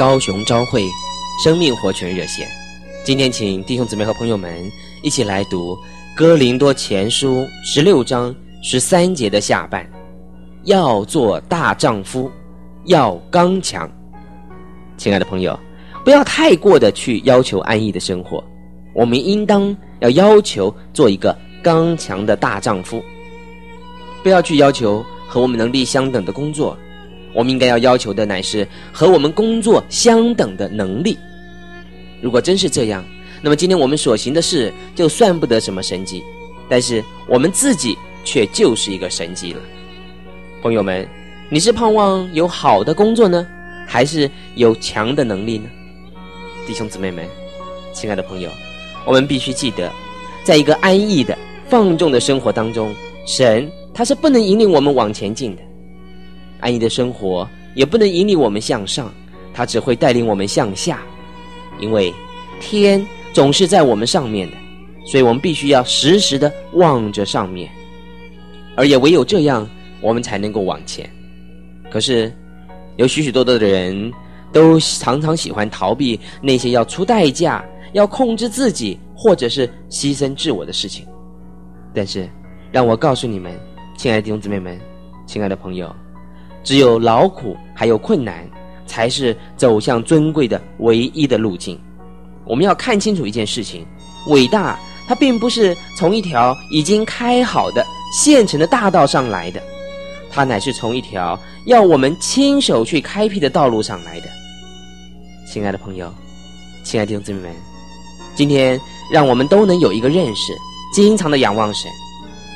高雄朝会生命活泉热线。今天，请弟兄姊妹和朋友们一起来读《哥林多前书》十六章十三节的下半：要做大丈夫，要刚强。亲爱的朋友，不要太过的去要求安逸的生活，我们应当要要求做一个刚强的大丈夫。不要去要求和我们能力相等的工作，我们应该要要求的乃是和我们工作相等的能力。如果真是这样，那么今天我们所行的事就算不得什么神迹，但是我们自己却就是一个神迹了。朋友们，你是盼望有好的工作呢，还是有强的能力呢？弟兄姊妹们，亲爱的朋友，我们必须记得，在一个安逸的、放纵的生活当中，神他是不能引领我们往前进的；安逸的生活也不能引领我们向上，它只会带领我们向下。因为天总是在我们上面的，所以我们必须要时时的望着上面，而也唯有这样，我们才能够往前。可是。有许许多多的人都常常喜欢逃避那些要出代价、要控制自己或者是牺牲自我的事情。但是，让我告诉你们，亲爱的弟兄姊妹们，亲爱的朋友，只有劳苦还有困难，才是走向尊贵的唯一的路径。我们要看清楚一件事情：伟大，它并不是从一条已经开好的现成的大道上来的。它乃是从一条要我们亲手去开辟的道路上来的，亲爱的朋友，亲爱的弟兄姊妹们，今天让我们都能有一个认识，经常的仰望神，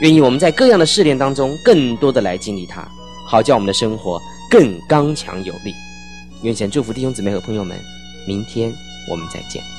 愿意我们在各样的试炼当中更多的来经历它，好叫我们的生活更刚强有力。愿神祝福弟兄姊妹和朋友们，明天我们再见。